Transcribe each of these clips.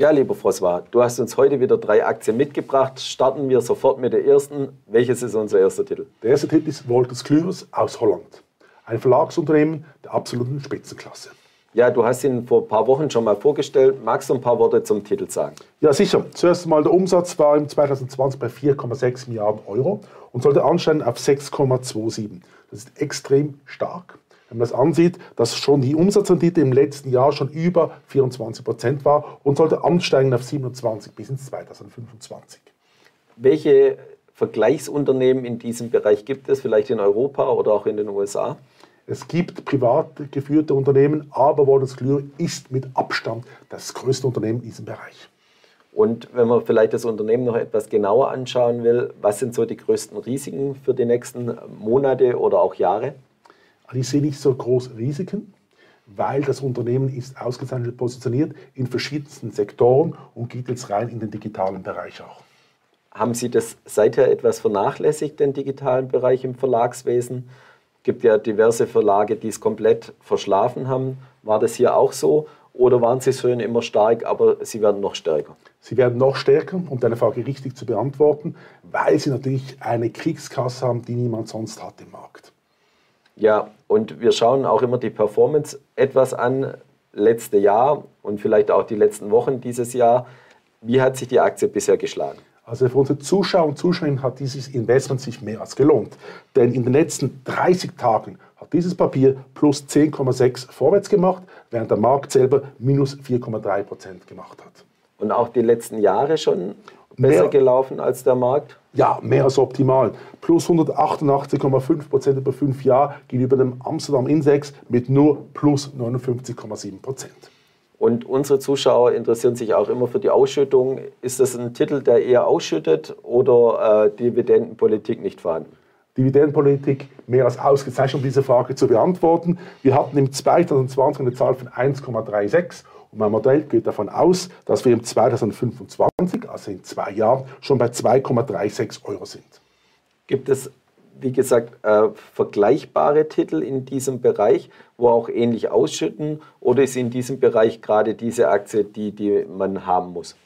Ja, lieber François, du hast uns heute wieder drei Aktien mitgebracht. Starten wir sofort mit der ersten. Welches ist unser erster Titel? Der erste Titel ist Wolters Kluwer aus Holland. Ein Verlagsunternehmen der absoluten Spitzenklasse. Ja, du hast ihn vor ein paar Wochen schon mal vorgestellt. Magst du ein paar Worte zum Titel sagen? Ja, sicher. Zuerst einmal der Umsatz war im 2020 bei 4,6 Milliarden Euro und sollte ansteigen auf 6,27. Das ist extrem stark. Wenn man das ansieht, dass schon die Umsatzrendite im letzten Jahr schon über 24 Prozent war und sollte ansteigen auf 27 bis ins 2025. Welche Vergleichsunternehmen in diesem Bereich gibt es, vielleicht in Europa oder auch in den USA? Es gibt privat geführte Unternehmen, aber Waters Clear ist mit Abstand das größte Unternehmen in diesem Bereich. Und wenn man vielleicht das Unternehmen noch etwas genauer anschauen will, was sind so die größten Risiken für die nächsten Monate oder auch Jahre? Also ich sehe nicht so große Risiken, weil das Unternehmen ist ausgezeichnet positioniert in verschiedensten Sektoren und geht jetzt rein in den digitalen Bereich auch. Haben Sie das seither etwas vernachlässigt, den digitalen Bereich im Verlagswesen? Es gibt ja diverse Verlage, die es komplett verschlafen haben. War das hier auch so? Oder waren Sie schon immer stark, aber Sie werden noch stärker? Sie werden noch stärker, um deine Frage richtig zu beantworten, weil Sie natürlich eine Kriegskasse haben, die niemand sonst hat im Markt. Ja, und wir schauen auch immer die Performance etwas an, letzte Jahr und vielleicht auch die letzten Wochen dieses Jahr. Wie hat sich die Aktie bisher geschlagen? Also für unsere Zuschauer und Zuschauerinnen hat dieses Investment sich mehr als gelohnt. Denn in den letzten 30 Tagen hat dieses Papier plus 10,6 vorwärts gemacht, während der Markt selber minus 4,3 Prozent gemacht hat. Und auch die letzten Jahre schon besser mehr, gelaufen als der Markt? Ja, mehr als optimal. Plus 188,5 Prozent über fünf Jahre gegenüber dem Amsterdam Index mit nur plus 59,7 Prozent. Und unsere Zuschauer interessieren sich auch immer für die Ausschüttung. Ist das ein Titel, der eher ausschüttet oder äh, Dividendenpolitik nicht vorhanden? Dividendenpolitik mehr als ausgezeichnet, um diese Frage zu beantworten. Wir hatten im 2020 eine Zahl von 1,36 und mein Modell geht davon aus, dass wir im 2025, also in zwei Jahren, schon bei 2,36 Euro sind. Gibt es, wie gesagt, äh, vergleichbare Titel in diesem Bereich, wo auch ähnlich ausschütten? Oder ist in diesem Bereich gerade diese Aktie die, die man haben muss?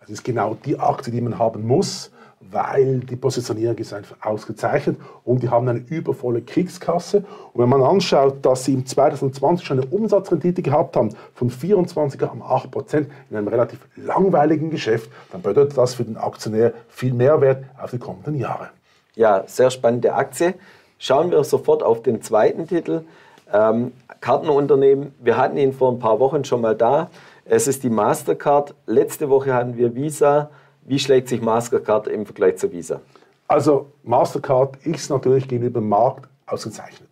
Das ist genau die Aktie, die man haben muss weil die Positionierung ist einfach ausgezeichnet und die haben eine übervolle Kriegskasse. Und wenn man anschaut, dass sie im 2020 schon eine Umsatzrendite gehabt haben von 24,8 Prozent in einem relativ langweiligen Geschäft, dann bedeutet das für den Aktionär viel Mehrwert auf die kommenden Jahre. Ja, sehr spannende Aktie. Schauen wir sofort auf den zweiten Titel. Ähm, Kartenunternehmen, wir hatten ihn vor ein paar Wochen schon mal da. Es ist die Mastercard. Letzte Woche hatten wir Visa. Wie schlägt sich Mastercard im Vergleich zu Visa? Also Mastercard ist natürlich gegenüber dem Markt ausgezeichnet.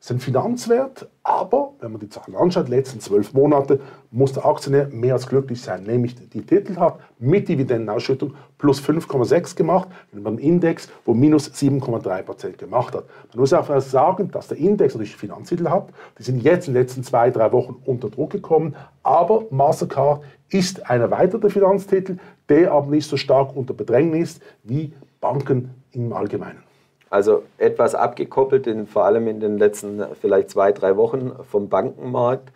Ist ein Finanzwert, aber wenn man die Zahlen anschaut, die letzten zwölf Monate, muss der Aktionär mehr als glücklich sein. Nämlich die Titel hat mit Dividendenausschüttung plus 5,6 gemacht, und beim Index, wo minus 7,3% gemacht hat. Man muss auch sagen, dass der Index natürlich Finanztitel hat. Die sind jetzt in den letzten zwei, drei Wochen unter Druck gekommen. Aber Mastercard ist ein erweiterter Finanztitel, der aber nicht so stark unter Bedrängnis wie Banken im Allgemeinen. Also etwas abgekoppelt, in, vor allem in den letzten vielleicht zwei, drei Wochen vom Bankenmarkt.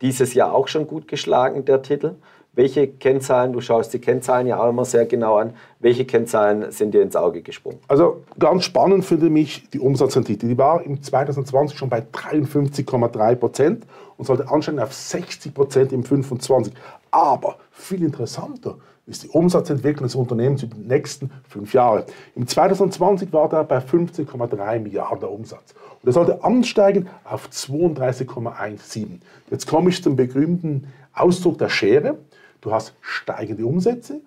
Dieses Jahr auch schon gut geschlagen, der Titel. Welche Kennzahlen, du schaust die Kennzahlen ja auch immer sehr genau an, welche Kennzahlen sind dir ins Auge gesprungen? Also ganz spannend finde ich die Umsatzrendite. Die war im 2020 schon bei 53,3 Prozent und sollte ansteigen auf 60 Prozent im 25. Aber viel interessanter ist die Umsatzentwicklung des Unternehmens über die nächsten fünf Jahre. Im 2020 war der bei 15,3 Milliarden Umsatz. Und er sollte ansteigen auf 32,17. Jetzt komme ich zum berühmten Ausdruck der Schere. Du hast steigende Umsätze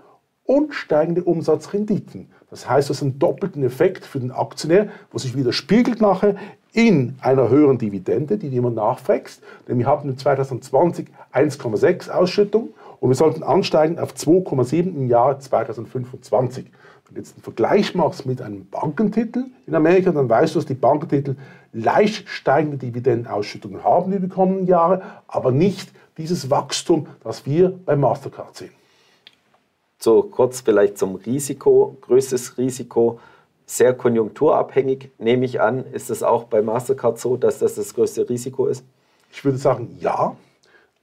und steigende Umsatzrenditen. Das heißt, das ist ein doppelten Effekt für den Aktionär, wo sich wieder spiegelt nachher in einer höheren Dividende, die jemand nachwächst. Denn wir haben in 2020 1,6 Ausschüttung und wir sollten ansteigen auf 2,7 im Jahr 2025. Wenn du jetzt einen Vergleich machst mit einem Bankentitel in Amerika, dann weißt du, dass die Bankentitel leicht steigende Dividendenausschüttungen haben in den kommenden Jahren, aber nicht dieses Wachstum, das wir bei Mastercard sehen. So kurz vielleicht zum Risiko. Größtes Risiko, sehr konjunkturabhängig, nehme ich an. Ist es auch bei Mastercard so, dass das das größte Risiko ist? Ich würde sagen, ja.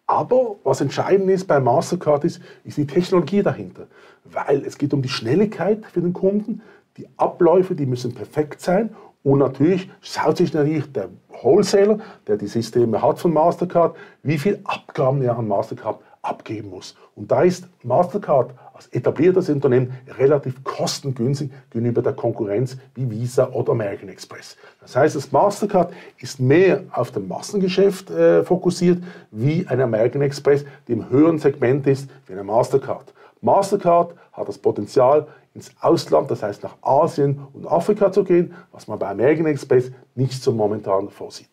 Aber was entscheidend ist bei Mastercard ist, ist die Technologie dahinter. Weil es geht um die Schnelligkeit für den Kunden, die Abläufe, die müssen perfekt sein. Und natürlich schaut sich natürlich der Wholesaler, der die Systeme hat von Mastercard, wie viel Abgaben er an Mastercard abgeben muss. Und da ist Mastercard etabliertes Unternehmen relativ kostengünstig gegenüber der Konkurrenz wie Visa oder American Express. Das heißt, das Mastercard ist mehr auf dem Massengeschäft äh, fokussiert wie ein American Express, die im höheren Segment ist wie eine Mastercard. Mastercard hat das Potenzial, ins Ausland, das heißt nach Asien und Afrika zu gehen, was man bei American Express nicht so momentan vorsieht.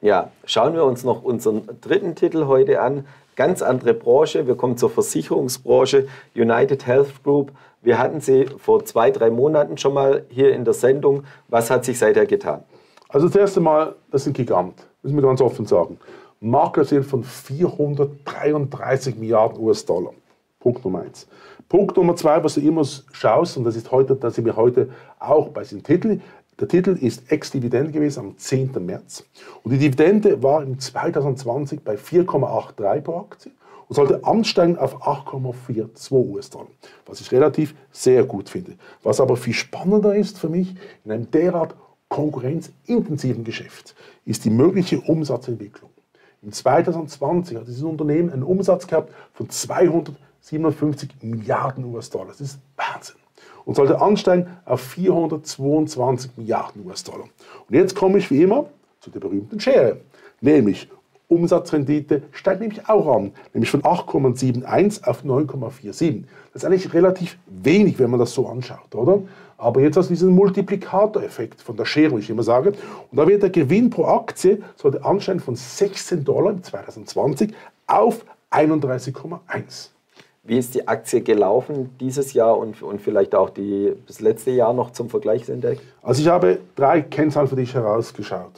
Ja, schauen wir uns noch unseren dritten Titel heute an. Ganz andere Branche. Wir kommen zur Versicherungsbranche. United Health Group. Wir hatten sie vor zwei, drei Monaten schon mal hier in der Sendung. Was hat sich seither getan? Also das erste Mal, das ist ein Gigant. Müssen wir ganz offen sagen. Marktlösung von 433 Milliarden US-Dollar. Punkt Nummer eins. Punkt Nummer zwei, was du immer schaust, und das ist heute, da sind wir heute auch bei diesem Titel. Der Titel ist Ex-Dividende gewesen am 10. März. Und die Dividende war im 2020 bei 4,83 pro Aktie und sollte ansteigen auf 8,42 US-Dollar, was ich relativ sehr gut finde. Was aber viel spannender ist für mich, in einem derart konkurrenzintensiven Geschäft, ist die mögliche Umsatzentwicklung. Im 2020 hat dieses Unternehmen einen Umsatz gehabt von 257 Milliarden US-Dollar. Das ist Wahnsinn und sollte ansteigen auf 422 Milliarden US-Dollar. Und jetzt komme ich wie immer zu der berühmten Schere, nämlich Umsatzrendite steigt nämlich auch an, nämlich von 8,71 auf 9,47. Das ist eigentlich relativ wenig, wenn man das so anschaut, oder? Aber jetzt hast du diesen Multiplikatoreffekt von der Schere, wie ich immer sage. Und da wird der Gewinn pro Aktie sollte ansteigen von 16 Dollar im 2020 auf 31,1. Wie ist die Aktie gelaufen dieses Jahr und, und vielleicht auch die, das letzte Jahr noch zum Vergleichsindex? Also ich habe drei Kennzahlen für dich herausgeschaut.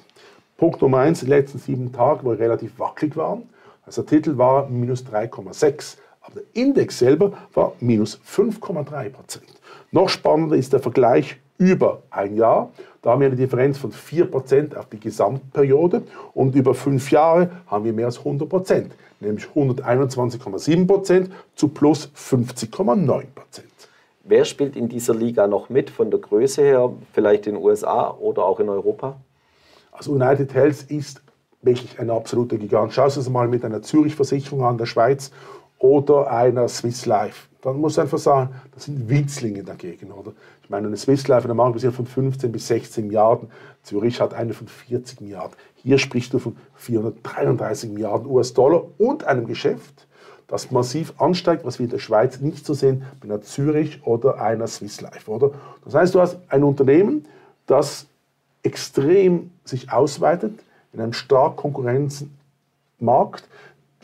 Punkt Nummer eins, die letzten sieben Tage, wo relativ wackelig waren. Also der Titel war minus 3,6, aber der Index selber war minus 5,3 Prozent. Noch spannender ist der Vergleich über ein Jahr. Da haben wir eine Differenz von 4% auf die Gesamtperiode und über fünf Jahre haben wir mehr als 100%, nämlich 121,7% zu plus 50,9%. Wer spielt in dieser Liga noch mit von der Größe her, vielleicht in den USA oder auch in Europa? Also United Health ist wirklich ein absoluter Gigant. Schau es mal mit einer Zürich-Versicherung an der Schweiz oder einer Swiss Life. Dann muss einfach sagen, das sind Winzlinge dagegen. Oder? Ich meine, eine Swiss Life, eine Marke von 15 bis 16 Milliarden. Zürich hat eine von 40 Milliarden. Hier sprichst du von 433 Milliarden US-Dollar und einem Geschäft, das massiv ansteigt, was wir in der Schweiz nicht so sehen bei einer Zürich oder einer Swiss Life. Oder? Das heißt, du hast ein Unternehmen, das extrem sich ausweitet in einem stark Konkurrenzmarkt,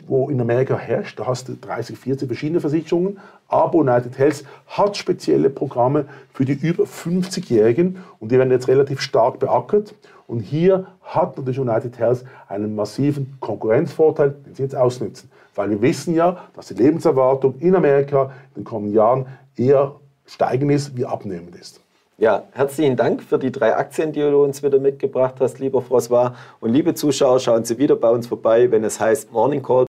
wo in Amerika herrscht. Da hast du 30, 40 verschiedene Versicherungen. Aber United Health hat spezielle Programme für die über 50-Jährigen und die werden jetzt relativ stark beackert. Und hier hat natürlich United Health einen massiven Konkurrenzvorteil, den sie jetzt ausnutzen. Weil wir wissen ja, dass die Lebenserwartung in Amerika in den kommenden Jahren eher steigend ist wie abnehmend ist. Ja, herzlichen Dank für die drei Aktien, die du uns wieder mitgebracht hast, lieber François. Und liebe Zuschauer, schauen Sie wieder bei uns vorbei, wenn es heißt Morning Call